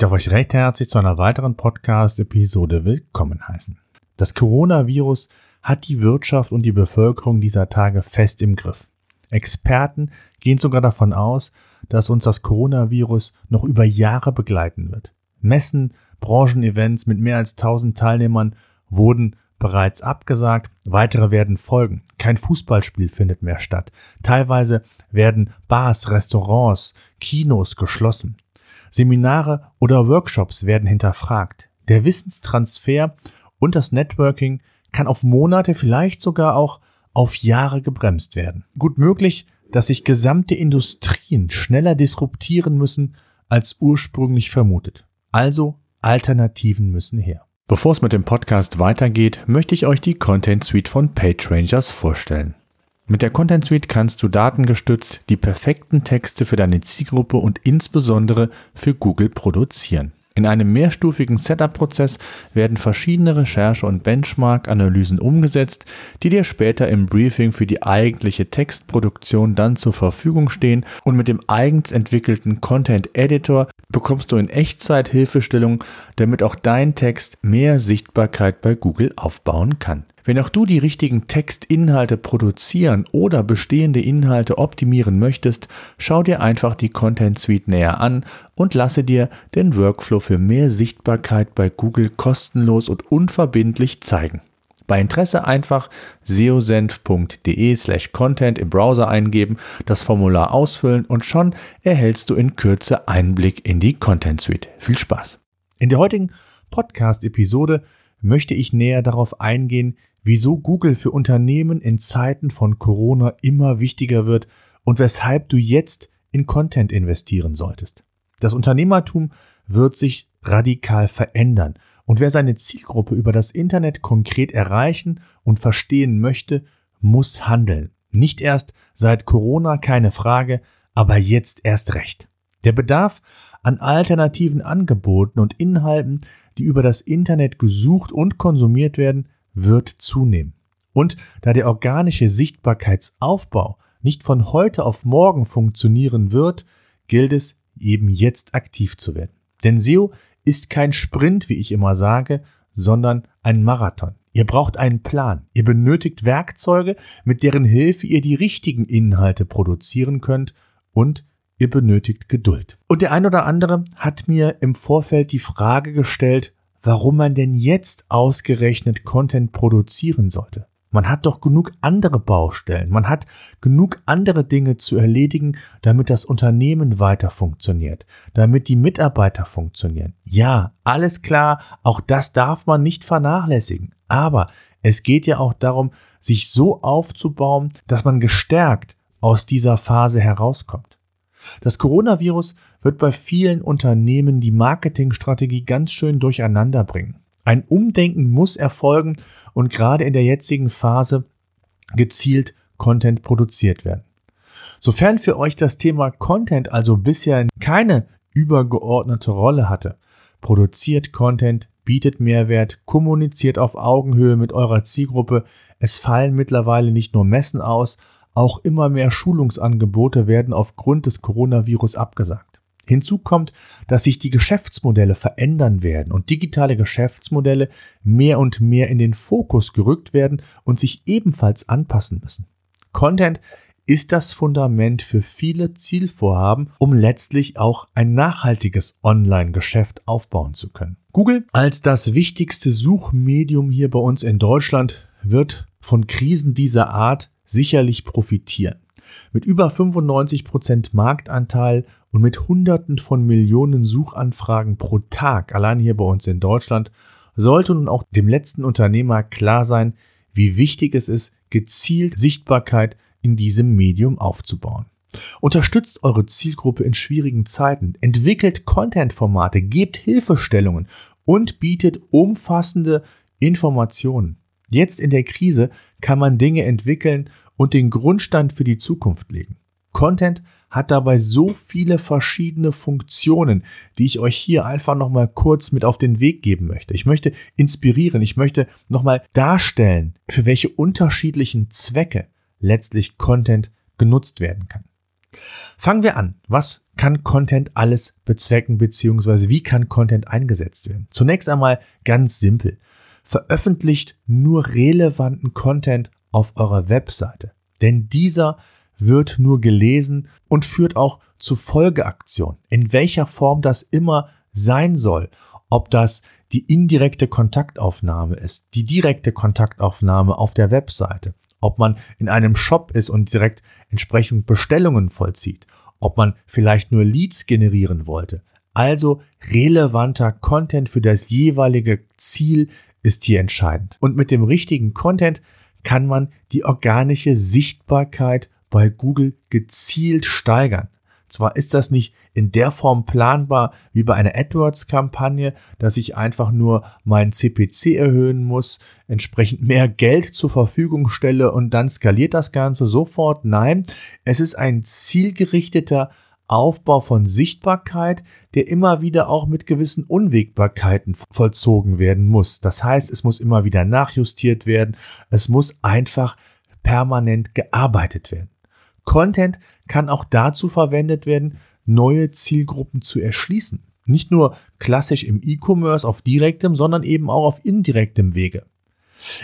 Darf euch recht herzlich zu einer weiteren Podcast-Episode willkommen heißen. Das Coronavirus hat die Wirtschaft und die Bevölkerung dieser Tage fest im Griff. Experten gehen sogar davon aus, dass uns das Coronavirus noch über Jahre begleiten wird. Messen, Branchenevents mit mehr als 1000 Teilnehmern wurden bereits abgesagt, weitere werden folgen. Kein Fußballspiel findet mehr statt. Teilweise werden Bars, Restaurants, Kinos geschlossen. Seminare oder Workshops werden hinterfragt. Der Wissenstransfer und das Networking kann auf Monate, vielleicht sogar auch auf Jahre gebremst werden. Gut möglich, dass sich gesamte Industrien schneller disruptieren müssen als ursprünglich vermutet. Also Alternativen müssen her. Bevor es mit dem Podcast weitergeht, möchte ich euch die Content Suite von PageRangers vorstellen. Mit der Content Suite kannst du datengestützt die perfekten Texte für deine Zielgruppe und insbesondere für Google produzieren. In einem mehrstufigen Setup-Prozess werden verschiedene Recherche- und Benchmark-Analysen umgesetzt, die dir später im Briefing für die eigentliche Textproduktion dann zur Verfügung stehen und mit dem eigens entwickelten Content Editor bekommst du in Echtzeit Hilfestellung, damit auch dein Text mehr Sichtbarkeit bei Google aufbauen kann. Wenn auch du die richtigen Textinhalte produzieren oder bestehende Inhalte optimieren möchtest, schau dir einfach die Content Suite näher an und lasse dir den Workflow für mehr Sichtbarkeit bei Google kostenlos und unverbindlich zeigen. Bei Interesse einfach seosenf.de slash content im Browser eingeben, das Formular ausfüllen und schon erhältst du in Kürze Einblick in die Content Suite. Viel Spaß! In der heutigen Podcast-Episode möchte ich näher darauf eingehen, wieso Google für Unternehmen in Zeiten von Corona immer wichtiger wird und weshalb du jetzt in Content investieren solltest. Das Unternehmertum wird sich radikal verändern und wer seine Zielgruppe über das Internet konkret erreichen und verstehen möchte, muss handeln. Nicht erst seit Corona keine Frage, aber jetzt erst recht. Der Bedarf an alternativen Angeboten und Inhalten, die über das Internet gesucht und konsumiert werden, wird zunehmen. Und da der organische Sichtbarkeitsaufbau nicht von heute auf morgen funktionieren wird, gilt es eben jetzt aktiv zu werden. Denn SEO ist kein Sprint, wie ich immer sage, sondern ein Marathon. Ihr braucht einen Plan. Ihr benötigt Werkzeuge, mit deren Hilfe ihr die richtigen Inhalte produzieren könnt und ihr benötigt Geduld. Und der ein oder andere hat mir im Vorfeld die Frage gestellt, warum man denn jetzt ausgerechnet Content produzieren sollte. Man hat doch genug andere Baustellen, man hat genug andere Dinge zu erledigen, damit das Unternehmen weiter funktioniert, damit die Mitarbeiter funktionieren. Ja, alles klar, auch das darf man nicht vernachlässigen. Aber es geht ja auch darum, sich so aufzubauen, dass man gestärkt aus dieser Phase herauskommt. Das Coronavirus wird bei vielen Unternehmen die Marketingstrategie ganz schön durcheinander bringen. Ein Umdenken muss erfolgen und gerade in der jetzigen Phase gezielt Content produziert werden. Sofern für euch das Thema Content also bisher keine übergeordnete Rolle hatte, produziert Content, bietet Mehrwert, kommuniziert auf Augenhöhe mit eurer Zielgruppe, es fallen mittlerweile nicht nur Messen aus, auch immer mehr Schulungsangebote werden aufgrund des Coronavirus abgesagt. Hinzu kommt, dass sich die Geschäftsmodelle verändern werden und digitale Geschäftsmodelle mehr und mehr in den Fokus gerückt werden und sich ebenfalls anpassen müssen. Content ist das Fundament für viele Zielvorhaben, um letztlich auch ein nachhaltiges Online-Geschäft aufbauen zu können. Google als das wichtigste Suchmedium hier bei uns in Deutschland wird von Krisen dieser Art sicherlich profitieren. Mit über 95 Prozent Marktanteil und mit Hunderten von Millionen Suchanfragen pro Tag, allein hier bei uns in Deutschland, sollte nun auch dem letzten Unternehmer klar sein, wie wichtig es ist, gezielt Sichtbarkeit in diesem Medium aufzubauen. Unterstützt eure Zielgruppe in schwierigen Zeiten, entwickelt Content-Formate, gebt Hilfestellungen und bietet umfassende Informationen. Jetzt in der Krise kann man Dinge entwickeln und den Grundstand für die Zukunft legen. Content hat dabei so viele verschiedene Funktionen, die ich euch hier einfach nochmal kurz mit auf den Weg geben möchte. Ich möchte inspirieren, ich möchte nochmal darstellen, für welche unterschiedlichen Zwecke letztlich Content genutzt werden kann. Fangen wir an. Was kann Content alles bezwecken, beziehungsweise wie kann Content eingesetzt werden? Zunächst einmal ganz simpel. Veröffentlicht nur relevanten Content auf eurer Webseite. Denn dieser wird nur gelesen und führt auch zu Folgeaktionen. In welcher Form das immer sein soll. Ob das die indirekte Kontaktaufnahme ist, die direkte Kontaktaufnahme auf der Webseite, ob man in einem Shop ist und direkt entsprechend Bestellungen vollzieht, ob man vielleicht nur Leads generieren wollte. Also relevanter Content für das jeweilige Ziel ist hier entscheidend. Und mit dem richtigen Content kann man die organische Sichtbarkeit bei Google gezielt steigern. Zwar ist das nicht in der Form planbar wie bei einer AdWords-Kampagne, dass ich einfach nur meinen CPC erhöhen muss, entsprechend mehr Geld zur Verfügung stelle und dann skaliert das Ganze sofort. Nein, es ist ein zielgerichteter Aufbau von Sichtbarkeit, der immer wieder auch mit gewissen Unwägbarkeiten vollzogen werden muss. Das heißt, es muss immer wieder nachjustiert werden. Es muss einfach permanent gearbeitet werden. Content kann auch dazu verwendet werden, neue Zielgruppen zu erschließen. Nicht nur klassisch im E-Commerce auf direktem, sondern eben auch auf indirektem Wege.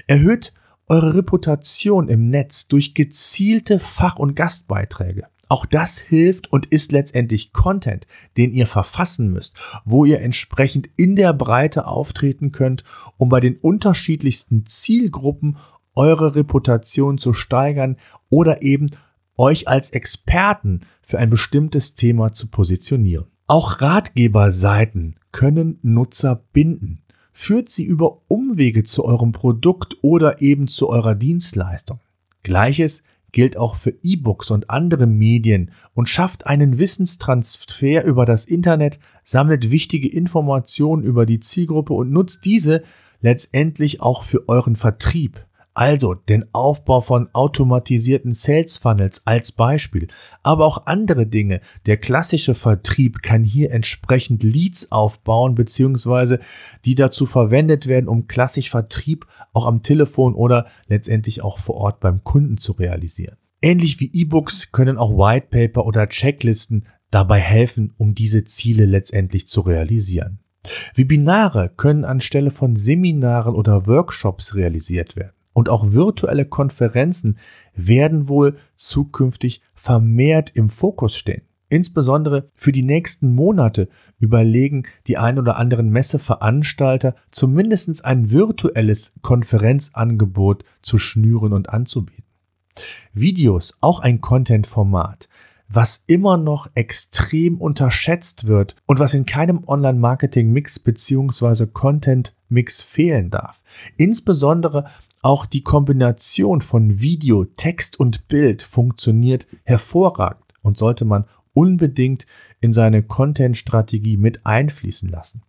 Erhöht eure Reputation im Netz durch gezielte Fach- und Gastbeiträge. Auch das hilft und ist letztendlich Content, den ihr verfassen müsst, wo ihr entsprechend in der Breite auftreten könnt, um bei den unterschiedlichsten Zielgruppen eure Reputation zu steigern oder eben euch als Experten für ein bestimmtes Thema zu positionieren. Auch Ratgeberseiten können Nutzer binden. Führt sie über Umwege zu eurem Produkt oder eben zu eurer Dienstleistung. Gleiches gilt auch für E-Books und andere Medien und schafft einen Wissenstransfer über das Internet, sammelt wichtige Informationen über die Zielgruppe und nutzt diese letztendlich auch für euren Vertrieb. Also den Aufbau von automatisierten Sales Funnels als Beispiel, aber auch andere Dinge. Der klassische Vertrieb kann hier entsprechend Leads aufbauen, beziehungsweise die dazu verwendet werden, um klassisch Vertrieb auch am Telefon oder letztendlich auch vor Ort beim Kunden zu realisieren. Ähnlich wie E-Books können auch White Paper oder Checklisten dabei helfen, um diese Ziele letztendlich zu realisieren. Webinare können anstelle von Seminaren oder Workshops realisiert werden und auch virtuelle Konferenzen werden wohl zukünftig vermehrt im Fokus stehen. Insbesondere für die nächsten Monate überlegen die ein oder anderen Messeveranstalter zumindest ein virtuelles Konferenzangebot zu schnüren und anzubieten. Videos, auch ein Content-Format, was immer noch extrem unterschätzt wird und was in keinem Online-Marketing-Mix bzw. Content-Mix fehlen darf. Insbesondere auch die Kombination von Video, Text und Bild funktioniert hervorragend und sollte man unbedingt in seine Content-Strategie mit einfließen lassen.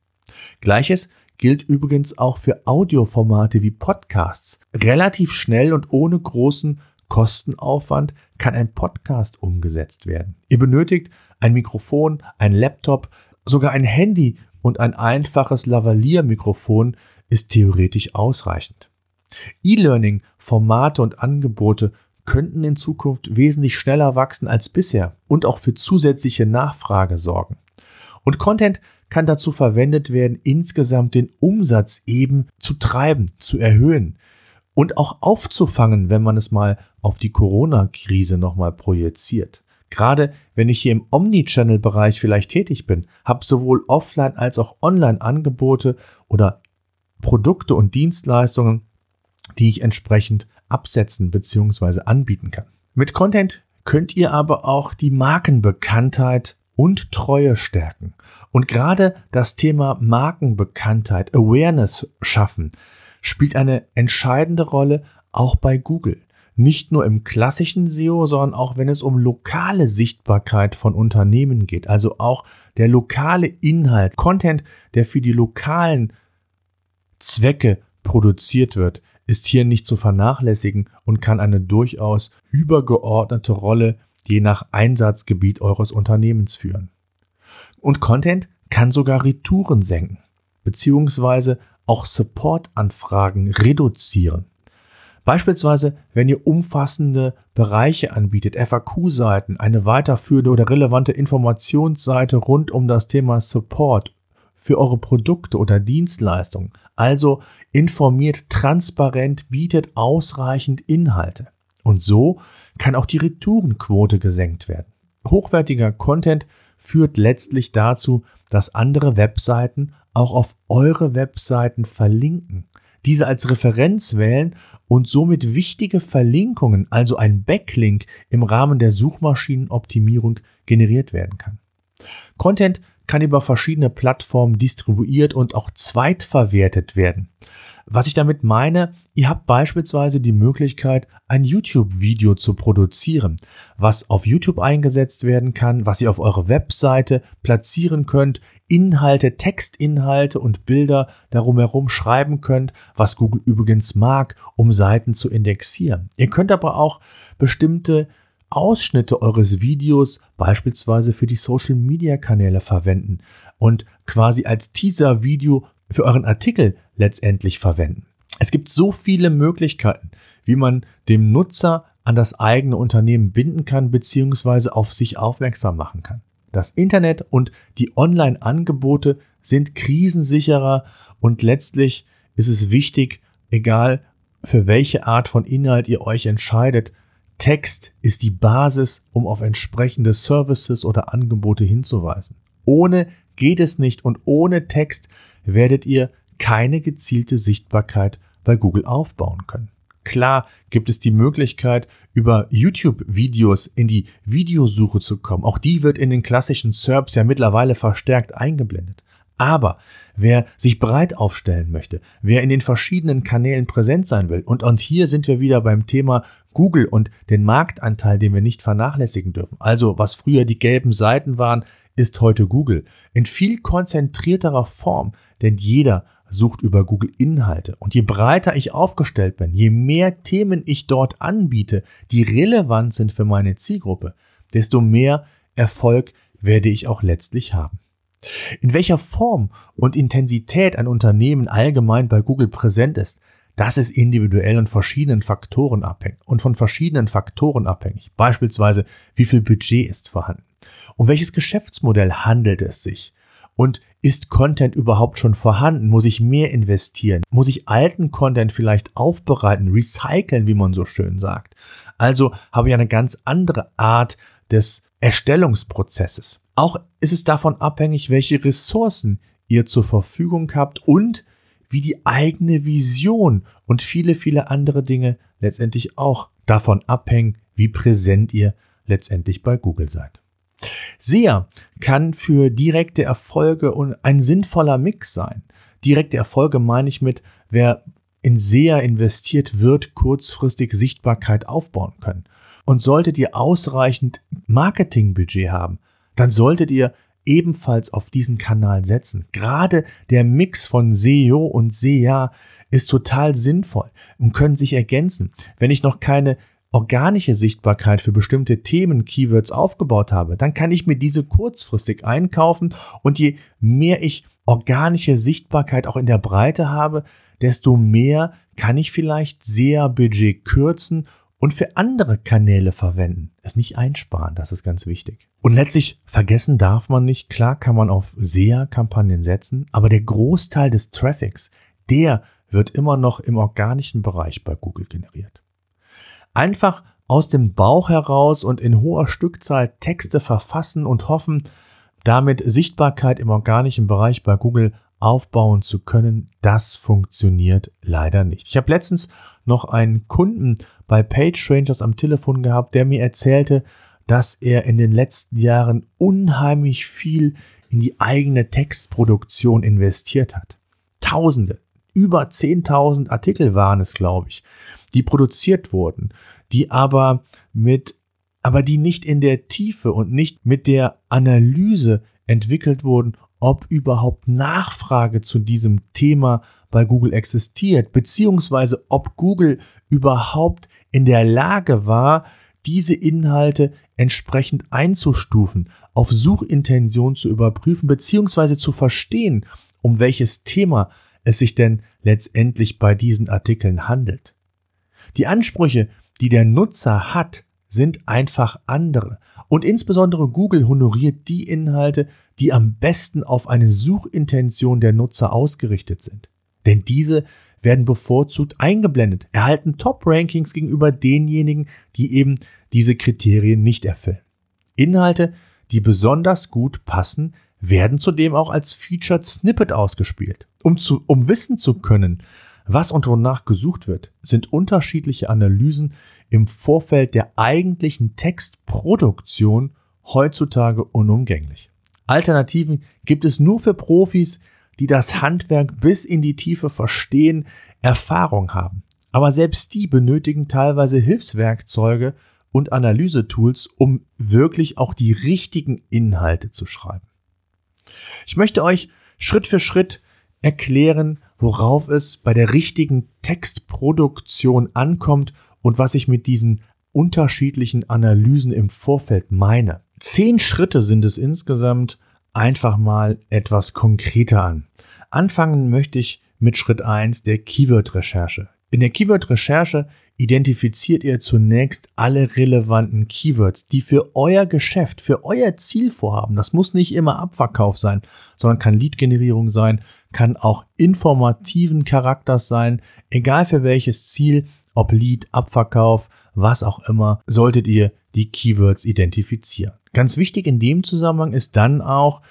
Gleiches gilt übrigens auch für Audioformate wie Podcasts. Relativ schnell und ohne großen Kostenaufwand kann ein Podcast umgesetzt werden. Ihr benötigt ein Mikrofon, ein Laptop, sogar ein Handy und ein einfaches Lavalier-Mikrofon ist theoretisch ausreichend. E-Learning, Formate und Angebote könnten in Zukunft wesentlich schneller wachsen als bisher und auch für zusätzliche Nachfrage sorgen. Und Content kann dazu verwendet werden, insgesamt den Umsatz eben zu treiben, zu erhöhen und auch aufzufangen, wenn man es mal auf die Corona-Krise nochmal projiziert. Gerade wenn ich hier im Omnichannel-Bereich vielleicht tätig bin, habe sowohl Offline als auch Online-Angebote oder Produkte und Dienstleistungen, die ich entsprechend absetzen bzw. anbieten kann. Mit Content könnt ihr aber auch die Markenbekanntheit und Treue stärken. Und gerade das Thema Markenbekanntheit, Awareness schaffen, spielt eine entscheidende Rolle auch bei Google. Nicht nur im klassischen SEO, sondern auch wenn es um lokale Sichtbarkeit von Unternehmen geht. Also auch der lokale Inhalt, Content, der für die lokalen Zwecke produziert wird, ist hier nicht zu vernachlässigen und kann eine durchaus übergeordnete Rolle je nach Einsatzgebiet eures Unternehmens führen. Und Content kann sogar Retouren senken, beziehungsweise auch Support-Anfragen reduzieren. Beispielsweise, wenn ihr umfassende Bereiche anbietet, FAQ-Seiten, eine weiterführende oder relevante Informationsseite rund um das Thema Support für eure Produkte oder Dienstleistungen. Also informiert transparent, bietet ausreichend Inhalte. Und so kann auch die Retourenquote gesenkt werden. Hochwertiger Content führt letztlich dazu, dass andere Webseiten auch auf eure Webseiten verlinken diese als Referenz wählen und somit wichtige Verlinkungen, also ein Backlink im Rahmen der Suchmaschinenoptimierung generiert werden kann. Content kann über verschiedene Plattformen distribuiert und auch zweitverwertet werden. Was ich damit meine, ihr habt beispielsweise die Möglichkeit, ein YouTube-Video zu produzieren, was auf YouTube eingesetzt werden kann, was ihr auf eure Webseite platzieren könnt, Inhalte, Textinhalte und Bilder darum herum schreiben könnt, was Google übrigens mag, um Seiten zu indexieren. Ihr könnt aber auch bestimmte Ausschnitte eures Videos beispielsweise für die Social-Media-Kanäle verwenden und quasi als Teaser-Video für euren Artikel letztendlich verwenden. Es gibt so viele Möglichkeiten, wie man dem Nutzer an das eigene Unternehmen binden kann bzw. auf sich aufmerksam machen kann. Das Internet und die Online-Angebote sind krisensicherer und letztlich ist es wichtig, egal für welche Art von Inhalt ihr euch entscheidet, Text ist die Basis, um auf entsprechende Services oder Angebote hinzuweisen. Ohne geht es nicht und ohne Text werdet ihr keine gezielte Sichtbarkeit bei Google aufbauen können. Klar gibt es die Möglichkeit, über YouTube-Videos in die Videosuche zu kommen. Auch die wird in den klassischen SERPs ja mittlerweile verstärkt eingeblendet. Aber wer sich breit aufstellen möchte, wer in den verschiedenen Kanälen präsent sein will, und, und hier sind wir wieder beim Thema Google und den Marktanteil, den wir nicht vernachlässigen dürfen. Also, was früher die gelben Seiten waren, ist heute Google. In viel konzentrierterer Form, denn jeder sucht über Google Inhalte. Und je breiter ich aufgestellt bin, je mehr Themen ich dort anbiete, die relevant sind für meine Zielgruppe, desto mehr Erfolg werde ich auch letztlich haben. In welcher Form und Intensität ein Unternehmen allgemein bei Google präsent ist, das ist individuell und verschiedenen Faktoren abhängig und von verschiedenen Faktoren abhängig. Beispielsweise, wie viel Budget ist vorhanden? Um welches Geschäftsmodell handelt es sich? Und ist Content überhaupt schon vorhanden? Muss ich mehr investieren? Muss ich alten Content vielleicht aufbereiten, recyceln, wie man so schön sagt? Also habe ich eine ganz andere Art des Erstellungsprozesses. Auch ist es davon abhängig, welche Ressourcen ihr zur Verfügung habt und wie die eigene Vision und viele, viele andere Dinge letztendlich auch davon abhängen, wie präsent ihr letztendlich bei Google seid. SEA kann für direkte Erfolge ein sinnvoller Mix sein. Direkte Erfolge meine ich mit, wer in SEA investiert, wird kurzfristig Sichtbarkeit aufbauen können. Und solltet ihr ausreichend Marketingbudget haben, dann solltet ihr ebenfalls auf diesen Kanal setzen. Gerade der Mix von SEO und SEA ist total sinnvoll und können sich ergänzen. Wenn ich noch keine organische Sichtbarkeit für bestimmte Themen, Keywords aufgebaut habe, dann kann ich mir diese kurzfristig einkaufen und je mehr ich organische Sichtbarkeit auch in der Breite habe, desto mehr kann ich vielleicht sehr Budget kürzen und für andere Kanäle verwenden. Es nicht einsparen, das ist ganz wichtig. Und letztlich vergessen darf man nicht, klar kann man auf SEA-Kampagnen setzen, aber der Großteil des Traffics, der wird immer noch im organischen Bereich bei Google generiert. Einfach aus dem Bauch heraus und in hoher Stückzahl Texte verfassen und hoffen, damit Sichtbarkeit im organischen Bereich bei Google aufbauen zu können, das funktioniert leider nicht. Ich habe letztens noch einen Kunden bei PageRangers am Telefon gehabt, der mir erzählte, dass er in den letzten Jahren unheimlich viel in die eigene Textproduktion investiert hat. Tausende, über 10.000 Artikel waren es, glaube ich, die produziert wurden, die aber mit, aber die nicht in der Tiefe und nicht mit der Analyse entwickelt wurden, ob überhaupt Nachfrage zu diesem Thema bei Google existiert, beziehungsweise ob Google überhaupt in der Lage war, diese Inhalte entsprechend einzustufen, auf Suchintention zu überprüfen, beziehungsweise zu verstehen, um welches Thema es sich denn letztendlich bei diesen Artikeln handelt. Die Ansprüche, die der Nutzer hat, sind einfach andere. Und insbesondere Google honoriert die Inhalte, die am besten auf eine Suchintention der Nutzer ausgerichtet sind. Denn diese werden bevorzugt eingeblendet, erhalten Top-Rankings gegenüber denjenigen, die eben diese Kriterien nicht erfüllen. Inhalte, die besonders gut passen, werden zudem auch als Featured Snippet ausgespielt. Um, zu, um wissen zu können, was und wonach gesucht wird, sind unterschiedliche Analysen im Vorfeld der eigentlichen Textproduktion heutzutage unumgänglich. Alternativen gibt es nur für Profis, die das Handwerk bis in die Tiefe verstehen, Erfahrung haben. Aber selbst die benötigen teilweise Hilfswerkzeuge und Analysetools, um wirklich auch die richtigen Inhalte zu schreiben. Ich möchte euch Schritt für Schritt erklären, worauf es bei der richtigen Textproduktion ankommt und was ich mit diesen unterschiedlichen Analysen im Vorfeld meine. Zehn Schritte sind es insgesamt, einfach mal etwas konkreter an. Anfangen möchte ich mit Schritt eins der Keyword-Recherche. In der Keyword-Recherche identifiziert ihr zunächst alle relevanten Keywords, die für euer Geschäft, für euer Zielvorhaben, das muss nicht immer Abverkauf sein, sondern kann Lead-Generierung sein, kann auch informativen Charakters sein, egal für welches Ziel, ob Lead, Abverkauf, was auch immer, solltet ihr die Keywords identifizieren. Ganz wichtig in dem Zusammenhang ist dann auch,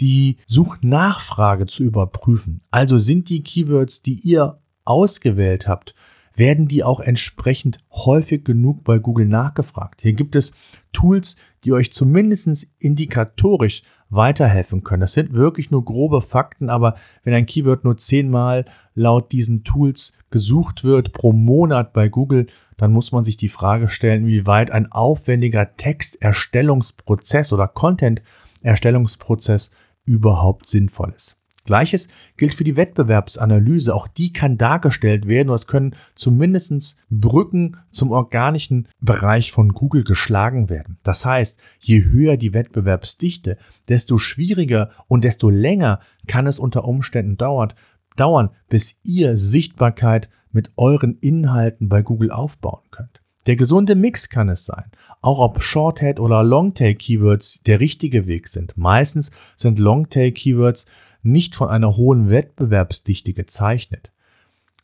die Suchnachfrage zu überprüfen. Also sind die Keywords, die ihr ausgewählt habt, werden die auch entsprechend häufig genug bei Google nachgefragt. Hier gibt es Tools, die euch zumindest indikatorisch weiterhelfen können. Das sind wirklich nur grobe Fakten, aber wenn ein Keyword nur zehnmal laut diesen Tools gesucht wird pro Monat bei Google, dann muss man sich die Frage stellen, wie weit ein aufwendiger Texterstellungsprozess oder Content-Erstellungsprozess überhaupt sinnvoll ist. Gleiches gilt für die Wettbewerbsanalyse. Auch die kann dargestellt werden und es können zumindest Brücken zum organischen Bereich von Google geschlagen werden. Das heißt, je höher die Wettbewerbsdichte, desto schwieriger und desto länger kann es unter Umständen dauert, dauern, bis ihr Sichtbarkeit mit euren Inhalten bei Google aufbauen könnt. Der gesunde Mix kann es sein. Auch ob Shorthead oder Longtail Keywords der richtige Weg sind. Meistens sind Longtail Keywords nicht von einer hohen Wettbewerbsdichte gezeichnet.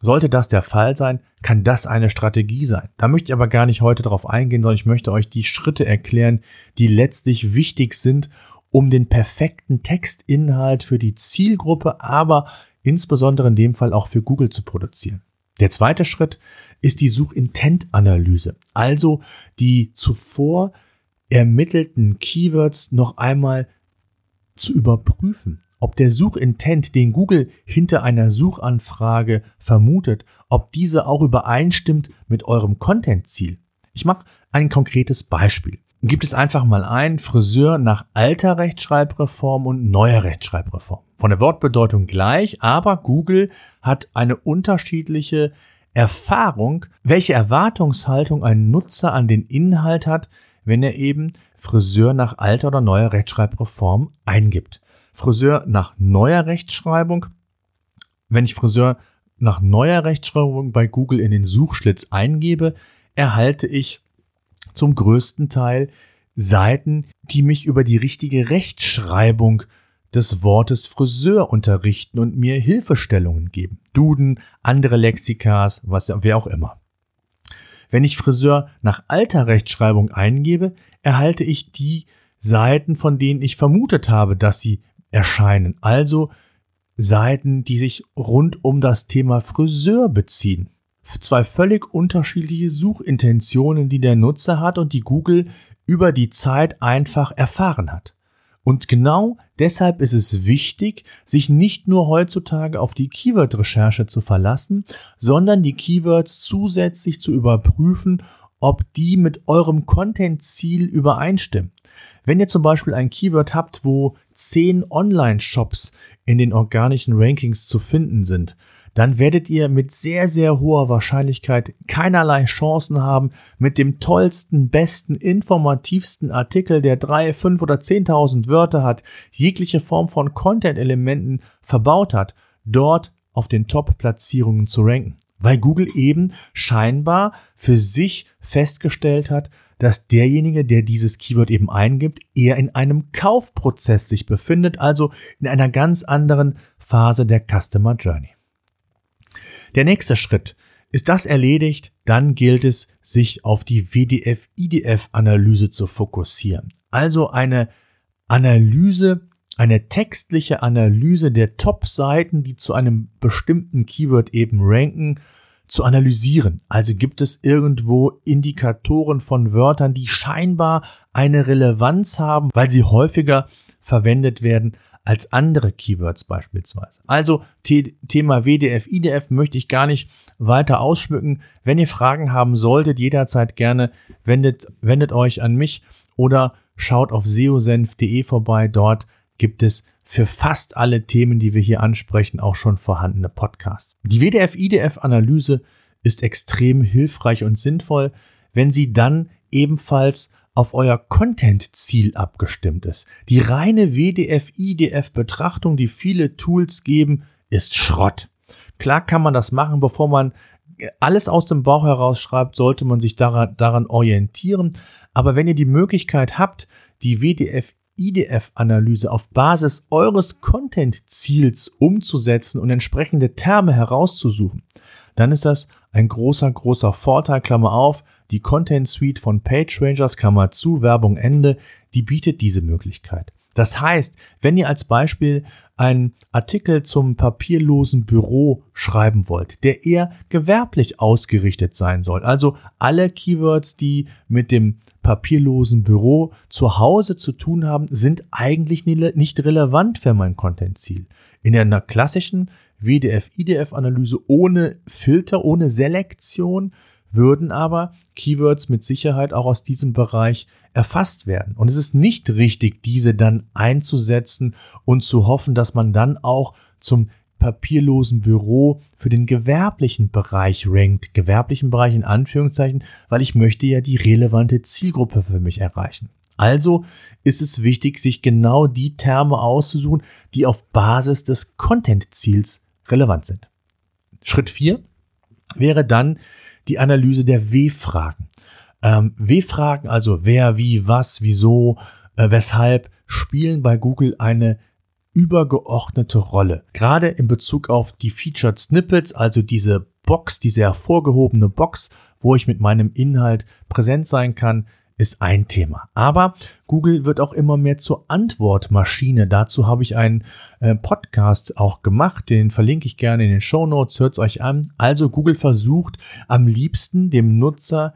Sollte das der Fall sein, kann das eine Strategie sein. Da möchte ich aber gar nicht heute darauf eingehen, sondern ich möchte euch die Schritte erklären, die letztlich wichtig sind, um den perfekten Textinhalt für die Zielgruppe, aber insbesondere in dem Fall auch für Google zu produzieren. Der zweite Schritt ist die Suchintent-Analyse, also die zuvor ermittelten Keywords noch einmal zu überprüfen ob der Suchintent, den Google hinter einer Suchanfrage vermutet, ob diese auch übereinstimmt mit eurem Content-Ziel. Ich mache ein konkretes Beispiel. Gibt es einfach mal ein Friseur nach alter Rechtschreibreform und neuer Rechtschreibreform. Von der Wortbedeutung gleich, aber Google hat eine unterschiedliche Erfahrung, welche Erwartungshaltung ein Nutzer an den Inhalt hat, wenn er eben Friseur nach alter oder neuer Rechtschreibreform eingibt. Friseur nach neuer Rechtschreibung. Wenn ich Friseur nach neuer Rechtschreibung bei Google in den Suchschlitz eingebe, erhalte ich zum größten Teil Seiten, die mich über die richtige Rechtschreibung des Wortes Friseur unterrichten und mir Hilfestellungen geben. Duden, andere Lexikas, was wer auch immer. Wenn ich Friseur nach alter Rechtschreibung eingebe, erhalte ich die Seiten, von denen ich vermutet habe, dass sie erscheinen. Also Seiten, die sich rund um das Thema Friseur beziehen. Zwei völlig unterschiedliche Suchintentionen, die der Nutzer hat und die Google über die Zeit einfach erfahren hat. Und genau deshalb ist es wichtig, sich nicht nur heutzutage auf die Keyword-Recherche zu verlassen, sondern die Keywords zusätzlich zu überprüfen, ob die mit eurem Content-Ziel übereinstimmen. Wenn ihr zum Beispiel ein Keyword habt, wo zehn Online-Shops in den organischen Rankings zu finden sind, dann werdet ihr mit sehr, sehr hoher Wahrscheinlichkeit keinerlei Chancen haben, mit dem tollsten, besten, informativsten Artikel, der drei, fünf oder zehntausend Wörter hat, jegliche Form von Content-Elementen verbaut hat, dort auf den Top-Platzierungen zu ranken. Weil Google eben scheinbar für sich festgestellt hat, dass derjenige, der dieses Keyword eben eingibt, eher in einem Kaufprozess sich befindet, also in einer ganz anderen Phase der Customer Journey. Der nächste Schritt. Ist das erledigt, dann gilt es, sich auf die WDF-IDF-Analyse zu fokussieren. Also eine Analyse, eine textliche Analyse der Top-Seiten, die zu einem bestimmten Keyword eben ranken, zu analysieren. Also gibt es irgendwo Indikatoren von Wörtern, die scheinbar eine Relevanz haben, weil sie häufiger verwendet werden als andere Keywords beispielsweise. Also Thema WDF, IDF möchte ich gar nicht weiter ausschmücken. Wenn ihr Fragen haben solltet, jederzeit gerne wendet, wendet euch an mich oder schaut auf seosenf.de vorbei. Dort gibt es für fast alle Themen, die wir hier ansprechen, auch schon vorhandene Podcasts. Die WDF-IDF-Analyse ist extrem hilfreich und sinnvoll, wenn sie dann ebenfalls auf euer Content-Ziel abgestimmt ist. Die reine WDF-IDF-Betrachtung, die viele Tools geben, ist Schrott. Klar kann man das machen, bevor man alles aus dem Bauch heraus schreibt, sollte man sich daran, daran orientieren. Aber wenn ihr die Möglichkeit habt, die WDF IDF-Analyse auf Basis eures Content-Ziels umzusetzen und entsprechende Terme herauszusuchen, dann ist das ein großer, großer Vorteil, Klammer auf, die Content Suite von PageRangers, Klammer zu, Werbung Ende, die bietet diese Möglichkeit. Das heißt, wenn ihr als Beispiel einen Artikel zum papierlosen Büro schreiben wollt, der eher gewerblich ausgerichtet sein soll, also alle Keywords, die mit dem papierlosen Büro zu Hause zu tun haben, sind eigentlich nicht relevant für mein Content-Ziel. In einer klassischen WDF-IDF-Analyse ohne Filter, ohne Selektion würden aber Keywords mit Sicherheit auch aus diesem Bereich erfasst werden. Und es ist nicht richtig, diese dann einzusetzen und zu hoffen, dass man dann auch zum papierlosen Büro für den gewerblichen Bereich rankt. Gewerblichen Bereich in Anführungszeichen, weil ich möchte ja die relevante Zielgruppe für mich erreichen. Also ist es wichtig, sich genau die Terme auszusuchen, die auf Basis des Content-Ziels relevant sind. Schritt 4 wäre dann die Analyse der W-Fragen. Ähm, W-Fragen, also wer, wie, was, wieso, äh, weshalb, spielen bei Google eine übergeordnete Rolle. Gerade in Bezug auf die Featured Snippets, also diese Box, diese hervorgehobene Box, wo ich mit meinem Inhalt präsent sein kann, ist ein Thema. Aber Google wird auch immer mehr zur Antwortmaschine. Dazu habe ich einen äh, Podcast auch gemacht, den verlinke ich gerne in den Show Notes. Hört es euch an. Also Google versucht am liebsten dem Nutzer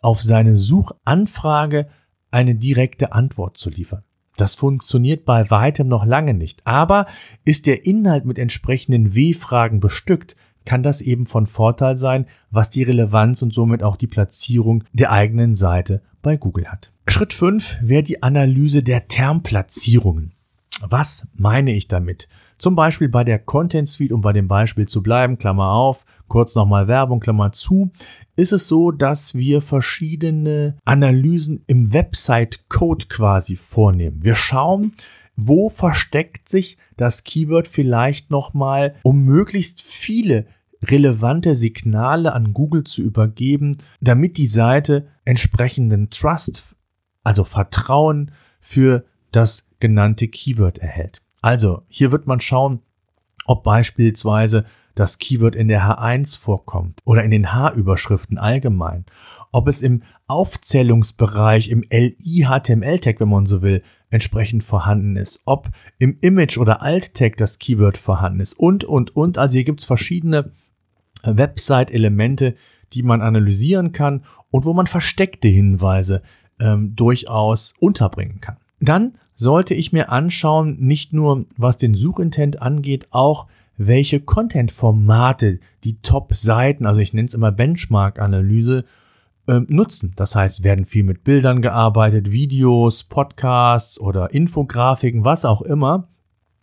auf seine Suchanfrage eine direkte Antwort zu liefern. Das funktioniert bei weitem noch lange nicht. Aber ist der Inhalt mit entsprechenden W-Fragen bestückt, kann das eben von Vorteil sein, was die Relevanz und somit auch die Platzierung der eigenen Seite bei Google hat. Schritt 5 wäre die Analyse der Termplatzierungen. Was meine ich damit? Zum Beispiel bei der Content Suite, um bei dem Beispiel zu bleiben, Klammer auf, kurz nochmal Werbung, Klammer zu, ist es so, dass wir verschiedene Analysen im Website-Code quasi vornehmen. Wir schauen, wo versteckt sich das Keyword vielleicht nochmal, um möglichst viele relevante Signale an Google zu übergeben, damit die Seite entsprechenden Trust, also Vertrauen für das genannte Keyword erhält. Also hier wird man schauen, ob beispielsweise das Keyword in der H1 vorkommt oder in den H-Überschriften allgemein, ob es im Aufzählungsbereich, im LI-HTML-Tag, wenn man so will, entsprechend vorhanden ist, ob im Image- oder Alt-Tag das Keyword vorhanden ist und, und, und. Also hier gibt es verschiedene Website-Elemente, die man analysieren kann und wo man versteckte Hinweise ähm, durchaus unterbringen kann. Dann sollte ich mir anschauen, nicht nur was den Suchintent angeht, auch welche Content-Formate die Top-Seiten, also ich nenne es immer Benchmark-Analyse, äh, nutzen. Das heißt, werden viel mit Bildern gearbeitet, Videos, Podcasts oder Infografiken, was auch immer.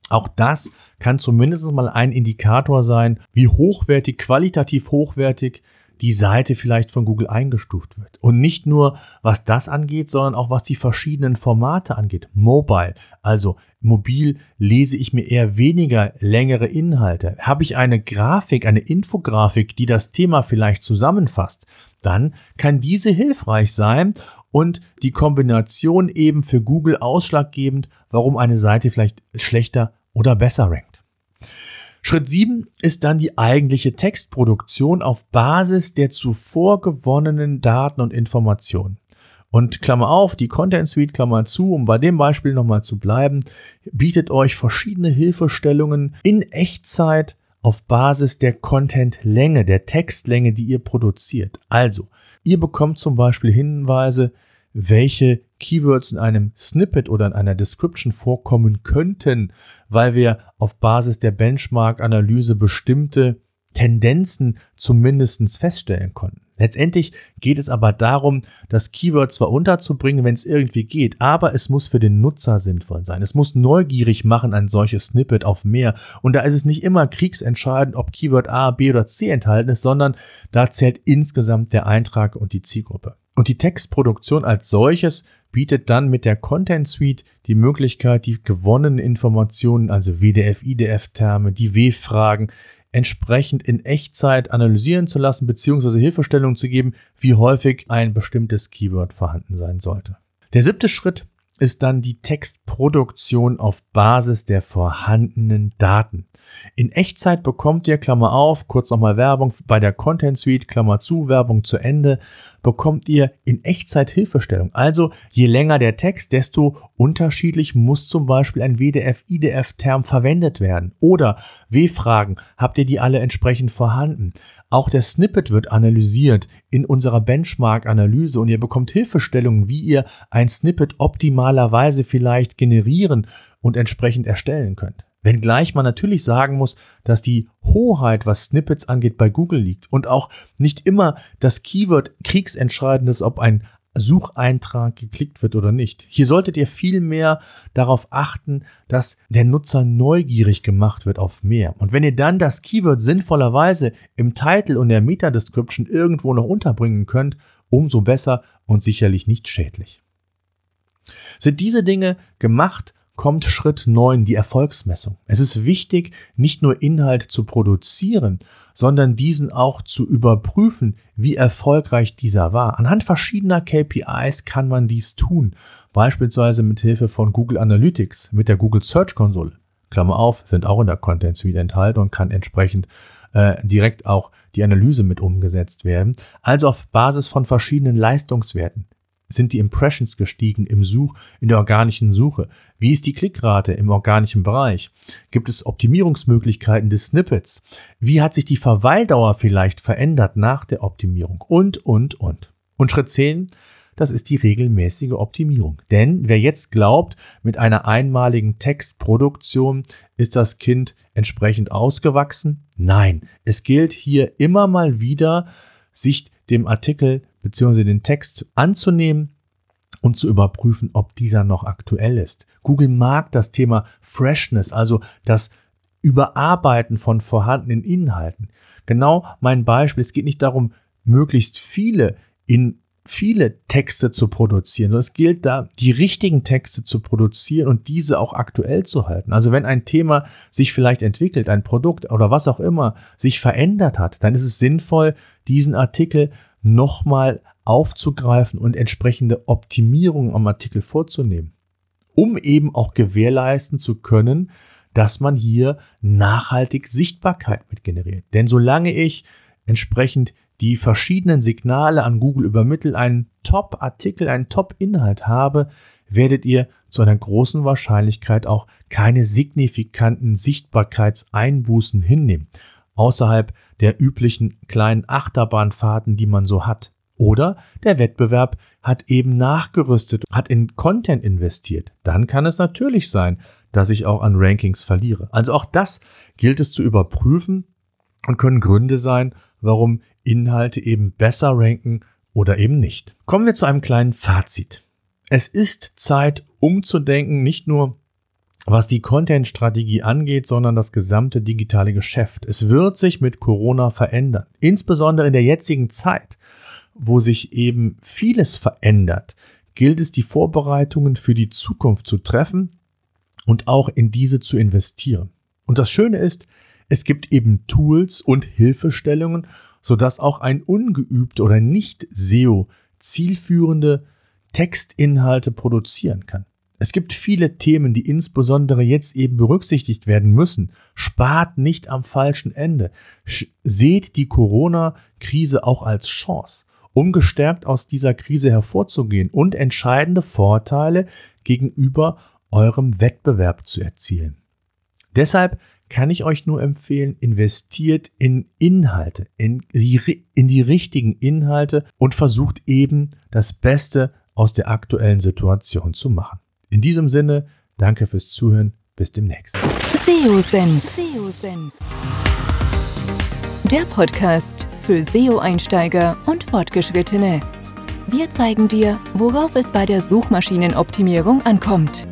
Auch das kann zumindest mal ein Indikator sein, wie hochwertig, qualitativ hochwertig die Seite vielleicht von Google eingestuft wird. Und nicht nur was das angeht, sondern auch was die verschiedenen Formate angeht. Mobile, also mobil lese ich mir eher weniger längere Inhalte. Habe ich eine Grafik, eine Infografik, die das Thema vielleicht zusammenfasst, dann kann diese hilfreich sein und die Kombination eben für Google ausschlaggebend, warum eine Seite vielleicht schlechter oder besser rankt. Schritt 7 ist dann die eigentliche Textproduktion auf Basis der zuvor gewonnenen Daten und Informationen. Und Klammer auf, die Content Suite, Klammer zu, um bei dem Beispiel nochmal zu bleiben, bietet euch verschiedene Hilfestellungen in Echtzeit auf Basis der Content-Länge, der Textlänge, die ihr produziert. Also, ihr bekommt zum Beispiel Hinweise, welche Keywords in einem Snippet oder in einer Description vorkommen könnten, weil wir auf Basis der Benchmark-Analyse bestimmte Tendenzen zumindest feststellen konnten. Letztendlich geht es aber darum, das Keyword zwar unterzubringen, wenn es irgendwie geht, aber es muss für den Nutzer sinnvoll sein. Es muss neugierig machen, ein solches Snippet auf mehr. Und da ist es nicht immer kriegsentscheidend, ob Keyword A, B oder C enthalten ist, sondern da zählt insgesamt der Eintrag und die Zielgruppe. Und die Textproduktion als solches bietet dann mit der Content Suite die Möglichkeit, die gewonnenen Informationen, also WDF, IDF-Terme, die W-Fragen, entsprechend in Echtzeit analysieren zu lassen, beziehungsweise Hilfestellungen zu geben, wie häufig ein bestimmtes Keyword vorhanden sein sollte. Der siebte Schritt ist dann die Textproduktion auf Basis der vorhandenen Daten. In Echtzeit bekommt ihr, Klammer auf, kurz nochmal Werbung bei der Content Suite, Klammer zu, Werbung zu Ende, bekommt ihr in Echtzeit Hilfestellung. Also je länger der Text, desto unterschiedlich muss zum Beispiel ein WDF-IDF-Term verwendet werden. Oder W-Fragen, habt ihr die alle entsprechend vorhanden? Auch der Snippet wird analysiert in unserer Benchmark-Analyse und ihr bekommt Hilfestellungen, wie ihr ein Snippet optimalerweise vielleicht generieren und entsprechend erstellen könnt. Wenngleich man natürlich sagen muss, dass die Hoheit, was Snippets angeht, bei Google liegt und auch nicht immer das Keyword kriegsentscheidend ist, ob ein Sucheintrag geklickt wird oder nicht. Hier solltet ihr viel mehr darauf achten, dass der Nutzer neugierig gemacht wird auf mehr. Und wenn ihr dann das Keyword sinnvollerweise im Title und der Meta-Description irgendwo noch unterbringen könnt, umso besser und sicherlich nicht schädlich. Sind diese Dinge gemacht, kommt Schritt 9, die Erfolgsmessung. Es ist wichtig, nicht nur Inhalt zu produzieren, sondern diesen auch zu überprüfen, wie erfolgreich dieser war. Anhand verschiedener KPIs kann man dies tun, beispielsweise mit Hilfe von Google Analytics, mit der Google Search Konsole. Klammer auf, sind auch in der Content Suite enthalten und kann entsprechend äh, direkt auch die Analyse mit umgesetzt werden. Also auf Basis von verschiedenen Leistungswerten sind die Impressions gestiegen im Such, in der organischen Suche? Wie ist die Klickrate im organischen Bereich? Gibt es Optimierungsmöglichkeiten des Snippets? Wie hat sich die Verweildauer vielleicht verändert nach der Optimierung? Und, und, und. Und Schritt 10, das ist die regelmäßige Optimierung. Denn wer jetzt glaubt, mit einer einmaligen Textproduktion ist das Kind entsprechend ausgewachsen, nein, es gilt hier immer mal wieder, sich dem Artikel bzw. den Text anzunehmen und zu überprüfen, ob dieser noch aktuell ist. Google mag das Thema Freshness, also das Überarbeiten von vorhandenen Inhalten. Genau mein Beispiel. Es geht nicht darum, möglichst viele in viele Texte zu produzieren, es gilt da, die richtigen Texte zu produzieren und diese auch aktuell zu halten. Also wenn ein Thema sich vielleicht entwickelt, ein Produkt oder was auch immer sich verändert hat, dann ist es sinnvoll, diesen Artikel nochmal aufzugreifen und entsprechende Optimierungen am Artikel vorzunehmen, um eben auch gewährleisten zu können, dass man hier nachhaltig Sichtbarkeit mit generiert. Denn solange ich entsprechend die verschiedenen Signale an Google übermittle, einen Top-Artikel, einen Top-Inhalt habe, werdet ihr zu einer großen Wahrscheinlichkeit auch keine signifikanten Sichtbarkeitseinbußen hinnehmen außerhalb der üblichen kleinen Achterbahnfahrten, die man so hat. Oder der Wettbewerb hat eben nachgerüstet, hat in Content investiert. Dann kann es natürlich sein, dass ich auch an Rankings verliere. Also auch das gilt es zu überprüfen und können Gründe sein, warum Inhalte eben besser ranken oder eben nicht. Kommen wir zu einem kleinen Fazit. Es ist Zeit, umzudenken, nicht nur was die Content-Strategie angeht, sondern das gesamte digitale Geschäft. Es wird sich mit Corona verändern. Insbesondere in der jetzigen Zeit, wo sich eben vieles verändert, gilt es, die Vorbereitungen für die Zukunft zu treffen und auch in diese zu investieren. Und das Schöne ist, es gibt eben Tools und Hilfestellungen, sodass auch ein ungeübter oder nicht SEO zielführende Textinhalte produzieren kann. Es gibt viele Themen, die insbesondere jetzt eben berücksichtigt werden müssen. Spart nicht am falschen Ende. Seht die Corona-Krise auch als Chance, um gestärkt aus dieser Krise hervorzugehen und entscheidende Vorteile gegenüber eurem Wettbewerb zu erzielen. Deshalb kann ich euch nur empfehlen, investiert in Inhalte, in die, in die richtigen Inhalte und versucht eben das Beste aus der aktuellen Situation zu machen. In diesem Sinne, danke fürs Zuhören, bis demnächst. SEO-Senf. Der Podcast für SEO-Einsteiger und Fortgeschrittene. Wir zeigen dir, worauf es bei der Suchmaschinenoptimierung ankommt.